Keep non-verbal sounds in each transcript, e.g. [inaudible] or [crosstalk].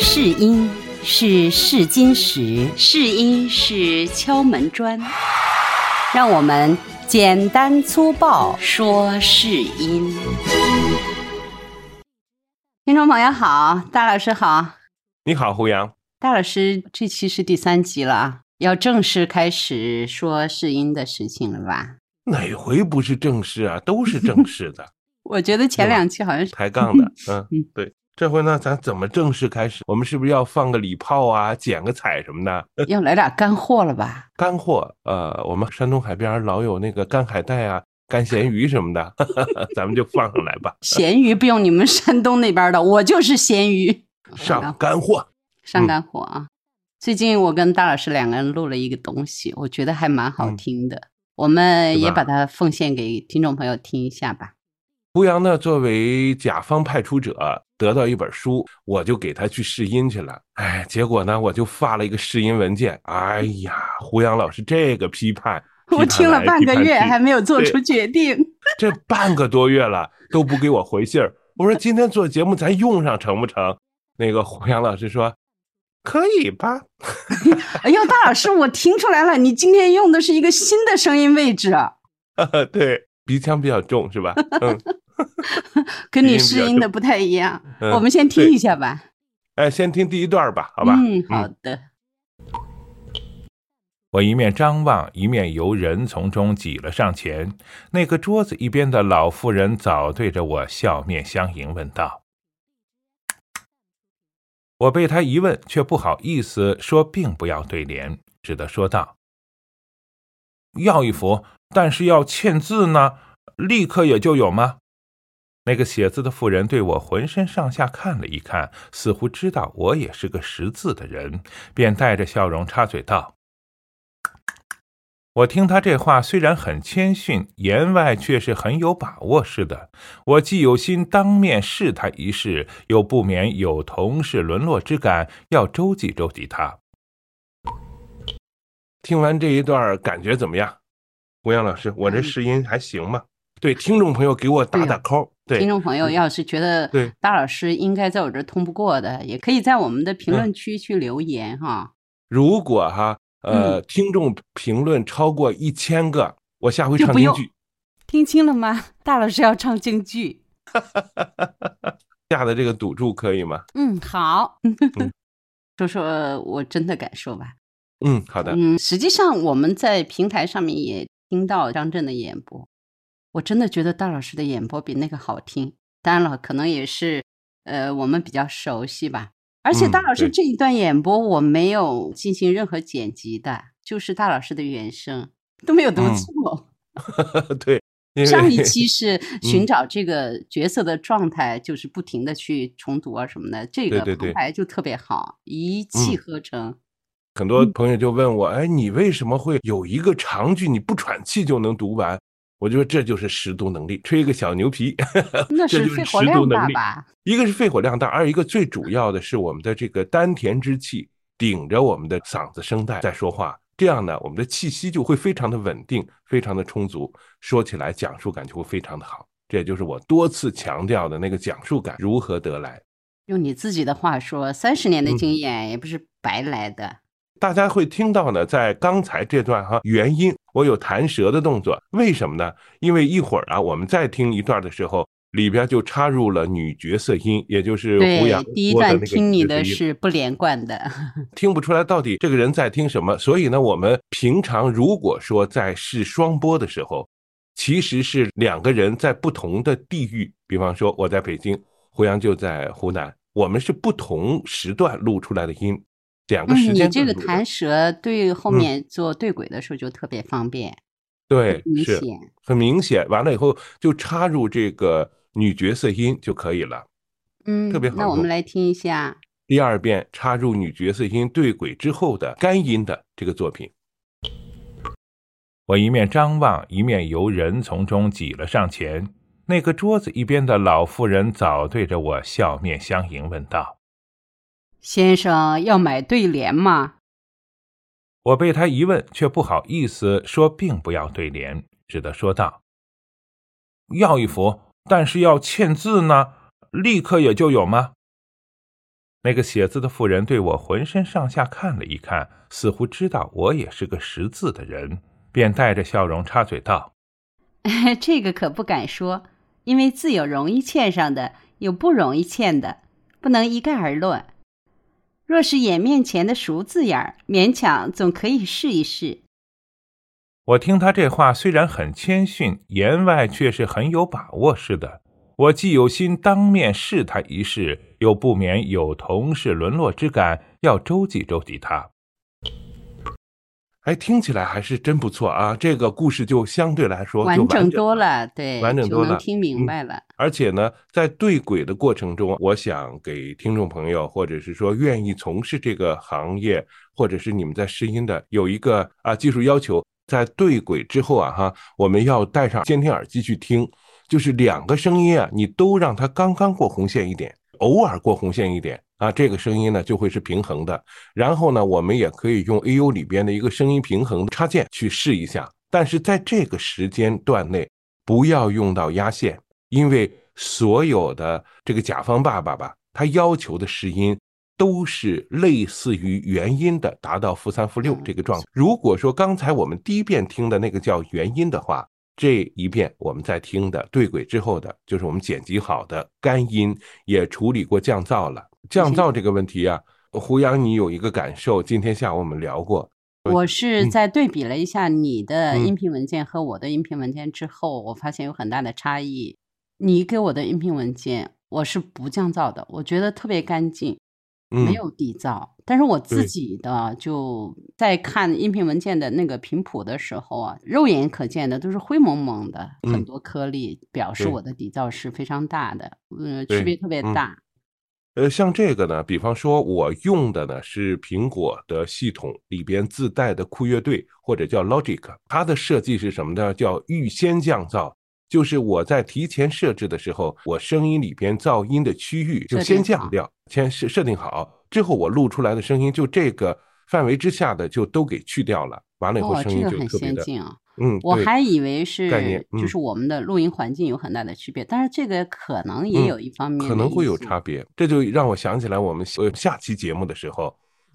试音是试金石，试音是敲门砖，让我们简单粗暴。说试音。听众朋友好，大老师好，你好，胡杨。大老师，这期是第三集了，要正式开始说试音的事情了吧？哪回不是正式啊？都是正式的。[laughs] 我觉得前两期好像是抬杠的，嗯，[laughs] 对。这回呢，咱怎么正式开始？我们是不是要放个礼炮啊，剪个彩什么的？[laughs] 要来点干货了吧？干货，呃，我们山东海边老有那个干海带啊、干咸鱼什么的，[laughs] 咱们就放上来吧。咸鱼不用你们山东那边的，我就是咸鱼。上干货，上干货啊！最近我跟大老师两个人录了一个东西，我觉得还蛮好听的，我们也把它奉献给听众朋友听一下吧。胡杨呢，作为甲方派出者，得到一本书，我就给他去试音去了。哎，结果呢，我就发了一个试音文件。哎呀，胡杨老师这个批判，我听了半个月还没有做出决定。[laughs] 这半个多月了都不给我回信儿。我说今天做节目咱用上成不成？那个胡杨老师说可以吧。[laughs] 哎呦，大老师，我听出来了，你今天用的是一个新的声音位置。啊 [laughs] 对，鼻腔比较重是吧？嗯。跟你试音的不太一样，我们先听一下吧。哎，先听第一段吧，好吧？嗯，好的。我一面张望，一面由人丛中挤了上前。那个桌子一边的老妇人早对着我笑面相迎，问道：“我被他一问，却不好意思说，并不要对联，只得说道：‘要一幅，但是要签字呢，立刻也就有吗？’”那个写字的妇人对我浑身上下看了一看，似乎知道我也是个识字的人，便带着笑容插嘴道：“我听他这话虽然很谦逊，言外却是很有把握似的。我既有心当面试他一试，又不免有同事沦落之感，要周济周济他。”听完这一段，感觉怎么样？胡杨老师，我这试音还行吗？对听众朋友给我打打 call。对听众朋友要是觉得大老师应该在我这通不过的，也可以在我们的评论区去留言哈。如果哈呃听众评论超过一千个，我下回唱京剧。听清了吗？[laughs] 大老师要唱京剧。[laughs] 下的这个赌注可以吗？嗯，好。[laughs] 说说我真的感受吧。嗯，好的。嗯，实际上我们在平台上面也听到张震的演播。我真的觉得大老师的演播比那个好听，当然了，可能也是，呃，我们比较熟悉吧。而且大老师这一段演播我没有进行任何剪辑的，就是大老师的原声都没有读错。[laughs] 对，上一期是寻找这个角色的状态，就是不停的去重读啊什么的，这个旁白就特别好，一气呵成。很多朋友就问我，哎，你为什么会有一个长句你不喘气就能读完？我就说这就是识读能力，吹一个小牛皮，那 [laughs] 是肺活量大吧？一个是肺活量大，二一个最主要的是我们的这个丹田之气顶着我们的嗓子声带在说话，这样呢，我们的气息就会非常的稳定，非常的充足，说起来讲述感就会非常的好。这也就是我多次强调的那个讲述感如何得来。用你自己的话说，三十年的经验也不是白来的。大家会听到呢，在刚才这段哈原音，我有弹舌的动作，为什么呢？因为一会儿啊，我们再听一段的时候，里边就插入了女角色音，也就是胡杨第一段听你的是不连贯的，听不出来到底这个人在听什么。所以呢，我们平常如果说在试双播的时候，其实是两个人在不同的地域，比方说我在北京，胡杨就在湖南，我们是不同时段录出来的音。两个时间，你这个弹舌对后面做对轨的时候就特别方便，对，明显很明显。完了以后就插入这个女角色音就可以了，嗯，特别好。那我们来听一下第二遍插入女角色音对轨之后的干音的这个作品。我一面张望，一面由人丛中挤了上前。那个桌子一边的老妇人早对着我笑面相迎，问道。先生要买对联吗？我被他一问，却不好意思说，并不要对联，只得说道：“要一幅，但是要签字呢，立刻也就有吗？”那个写字的妇人对我浑身上下看了一看，似乎知道我也是个识字的人，便带着笑容插嘴道：“ [laughs] 这个可不敢说，因为字有容易嵌上的，有不容易嵌的，不能一概而论。若是眼面前的熟字眼儿，勉强总可以试一试。”我听他这话虽然很谦逊，言外却是很有把握似的。我既有心当面试他一试，又不免有同事沦落之感，要周济周济他。哎，听起来还是真不错啊！这个故事就相对来说完整多了，对，完整多了，听明白了。而且呢，在对轨的过程中，我想给听众朋友，或者是说愿意从事这个行业，或者是你们在试音的，有一个啊技术要求，在对轨之后啊，哈，我们要戴上监听耳机去听。就是两个声音啊，你都让它刚刚过红线一点，偶尔过红线一点啊，这个声音呢就会是平衡的。然后呢，我们也可以用 A.U 里边的一个声音平衡插件去试一下。但是在这个时间段内，不要用到压线，因为所有的这个甲方爸爸吧，他要求的试音都是类似于元音的，达到负三负六这个状态。如果说刚才我们第一遍听的那个叫元音的话，这一遍我们在听的对轨之后的，就是我们剪辑好的干音，也处理过降噪了。降噪这个问题啊，胡杨，你有一个感受？今天下午我们聊过，我是在对比了一下你的音频文件和我的音频文件之后，我发现有很大的差异。你给我的音频文件，我是不降噪的，我觉得特别干净。没有底噪，但是我自己的就在看音频文件的那个频谱的时候啊，肉眼可见的都是灰蒙蒙的很多颗粒，表示我的底噪是非常大的，嗯，区别特别大。呃，像这个呢，比方说我用的呢是苹果的系统里边自带的酷乐队或者叫 Logic，它的设计是什么呢？叫预先降噪。就是我在提前设置的时候，我声音里边噪音的区域就先降掉，先设设定好之后，我录出来的声音就这个范围之下的就都给去掉了。完了以后声音就特别的，嗯，我还以为是就是我们的录音环境有很大的区别，但是这个可能也有一方面可能会有差别。这就让我想起来，我们呃下期节目的时候，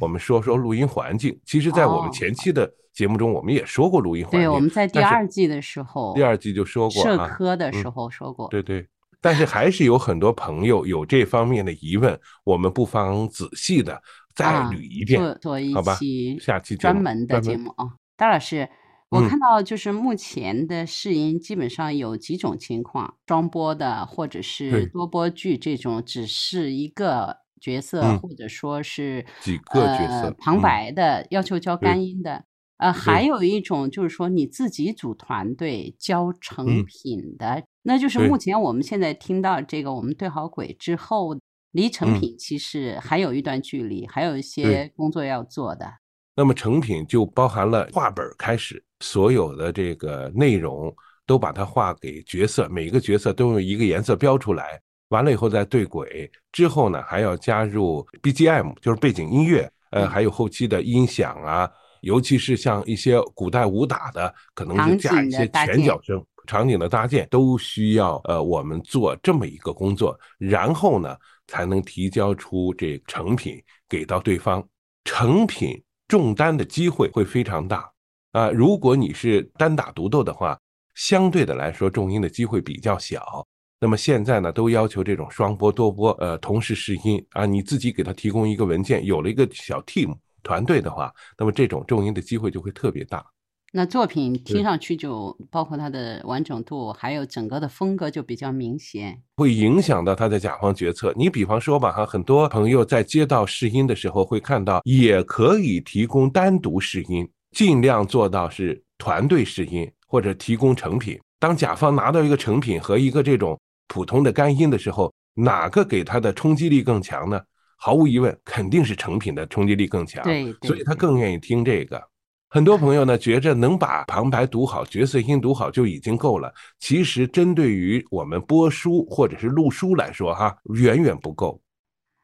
我们说说录音环境。其实，在我们前期的。节目中我们也说过录音环境，对，我们在第二季的时候，第二季就说过，社科的时候说过，对对。但是还是有很多朋友有这方面的疑问，我们不妨仔细的再捋一遍，做做一期下期专门的节目啊。大老师，我看到就是目前的试音基本上有几种情况，双播的或者是多播剧这种，只是一个角色或者说是几个角色旁白的，要求教干音的。呃，还有一种就是说你自己组团队交成品的，那就是目。前我们现在听到这个，我们对好轨之后，离成品其实还有一段距离，还有一些工作要做的。那么成品就包含了画本开始，所有的这个内容都把它画给角色，每个角色都用一个颜色标出来，完了以后再对轨，之后呢还要加入 BGM，就是背景音乐，呃，还有后期的音响啊。尤其是像一些古代武打的，可能是加一些拳脚声，场景的搭建都需要呃我们做这么一个工作，然后呢才能提交出这成品给到对方。成品中单的机会会非常大啊！如果你是单打独斗的话，相对的来说重音的机会比较小。那么现在呢，都要求这种双播多播，呃，同时试音啊，你自己给他提供一个文件，有了一个小 team。团队的话，那么这种重音的机会就会特别大。那作品听上去就包括它的完整度，还有整个的风格就比较明显，会影响到他的甲方决策。你比方说吧，哈，很多朋友在接到试音的时候会看到，也可以提供单独试音，尽量做到是团队试音或者提供成品。当甲方拿到一个成品和一个这种普通的干音的时候，哪个给他的冲击力更强呢？毫无疑问，肯定是成品的冲击力更强，对，所以他更愿意听这个。很多朋友呢，觉着能把旁白读好、角色音读好就已经够了。其实，针对于我们播书或者是录书来说，哈，远远不够。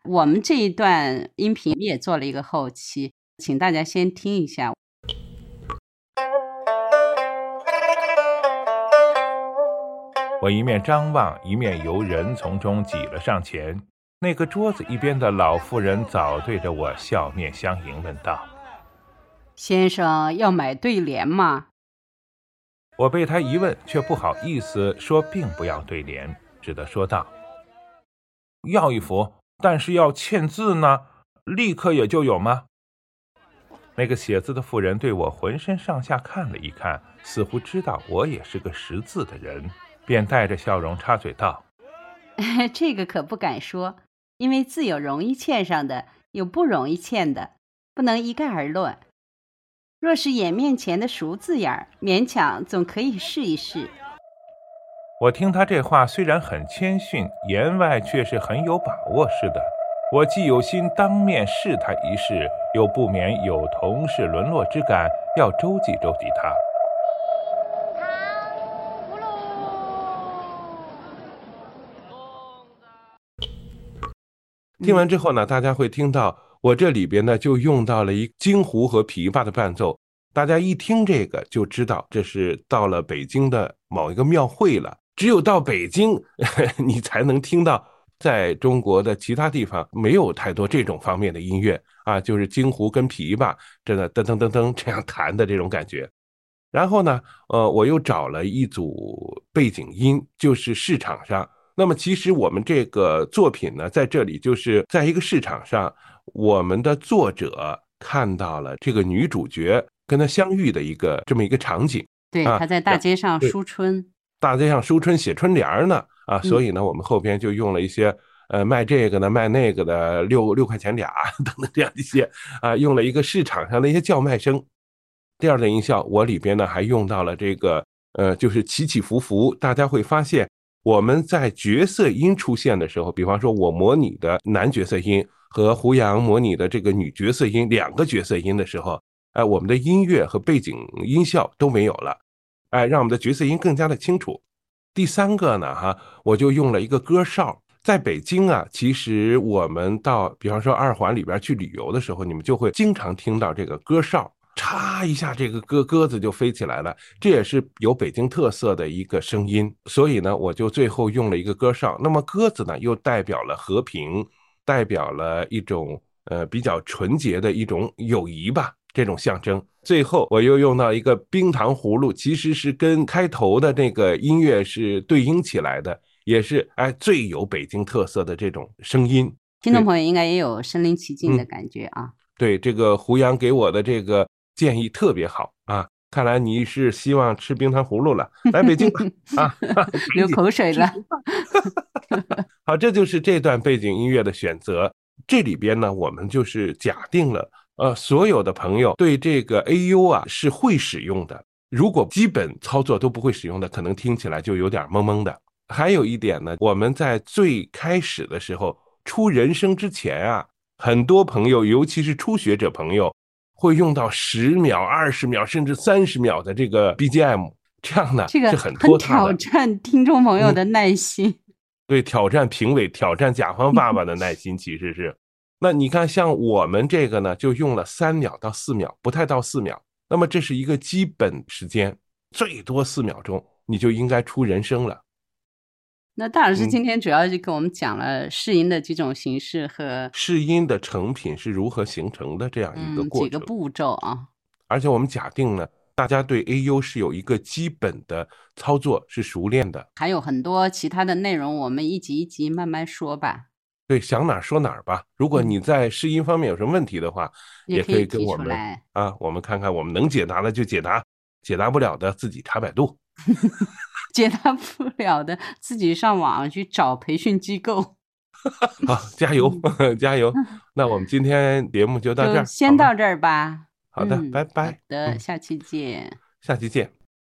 我们这一段音频也做了一个后期，请大家先听一下。我一面张望，一面由人从中挤了上前。那个桌子一边的老妇人早对着我笑面相迎，问道：“先生要买对联吗？”我被他一问，却不好意思说，并不要对联，只得说道：“要一幅，但是要签字呢，立刻也就有吗？”那个写字的妇人对我浑身上下看了一看，似乎知道我也是个识字的人，便带着笑容插嘴道：[laughs] “这个可不敢说，因为字有容易欠上的，有不容易欠的，不能一概而论。”若是眼面前的熟字眼儿，勉强总可以试一试。我听他这话虽然很谦逊，言外却是很有把握似的。我既有心当面试他一试，又不免有同事沦落之感，要周济周济他。听完之后呢，大家会听到。我这里边呢，就用到了一京胡和琵琶的伴奏，大家一听这个就知道这是到了北京的某一个庙会了。只有到北京，[laughs] 你才能听到，在中国的其他地方没有太多这种方面的音乐啊，就是京胡跟琵琶真的噔噔噔噔这样弹的这种感觉。然后呢，呃，我又找了一组背景音，就是市场上。那么其实我们这个作品呢，在这里就是在一个市场上。我们的作者看到了这个女主角跟她相遇的一个这么一个场景，对，她在大街上书春，大街上书春写春联呢，啊，所以呢，我们后边就用了一些呃卖这个的、卖那个的，六六块钱俩 [laughs] 等等这样一些啊，用了一个市场上的一些叫卖声。第二段音效，我里边呢还用到了这个呃，就是起起伏伏，大家会发现我们在角色音出现的时候，比方说我模拟的男角色音。和胡杨模拟的这个女角色音两个角色音的时候，哎，我们的音乐和背景音效都没有了，哎，让我们的角色音更加的清楚。第三个呢，哈，我就用了一个歌哨。在北京啊，其实我们到比方说二环里边去旅游的时候，你们就会经常听到这个歌哨，嚓一下，这个鸽鸽子就飞起来了。这也是有北京特色的一个声音，所以呢，我就最后用了一个鸽哨。那么鸽子呢，又代表了和平。代表了一种呃比较纯洁的一种友谊吧，这种象征。最后我又用到一个冰糖葫芦，其实是跟开头的那个音乐是对应起来的，也是哎最有北京特色的这种声音。听众朋友应该也有身临其境的感觉啊。对，这个胡杨给我的这个建议特别好啊，看来你是希望吃冰糖葫芦了，来北京吧 [laughs] 啊，流口水了。好，这就是这段背景音乐的选择。这里边呢，我们就是假定了，呃，所有的朋友对这个 AU 啊是会使用的。如果基本操作都不会使用的，可能听起来就有点懵懵的。还有一点呢，我们在最开始的时候出人声之前啊，很多朋友，尤其是初学者朋友，会用到十秒、二十秒甚至三十秒的这个 BGM，这样呢，这个很挑战听众朋友的耐心。[laughs] 对，挑战评委，挑战甲方爸爸的耐心，其实是。那你看，像我们这个呢，就用了三秒到四秒，不太到四秒。那么这是一个基本时间，最多四秒钟，你就应该出人声了。那大老师今天主要就跟我们讲了试音的几种形式和试音的成品是如何形成的这样一个过程，几个步骤啊。而且我们假定呢。大家对 AU 是有一个基本的操作是熟练的，还有很多其他的内容，我们一集一集慢慢说吧。对，想哪儿说哪儿吧。如果你在试音方面有什么问题的话，也可以跟我们啊，我们看看我们能解答的就解答，解答不了的自己查百度，[laughs] 解答不了的自己上网去找培训机构。好，[laughs] 加油，[laughs] 加油！那我们今天节目就到这儿，先到这儿吧。好的，拜拜。好的，下期见。下期见。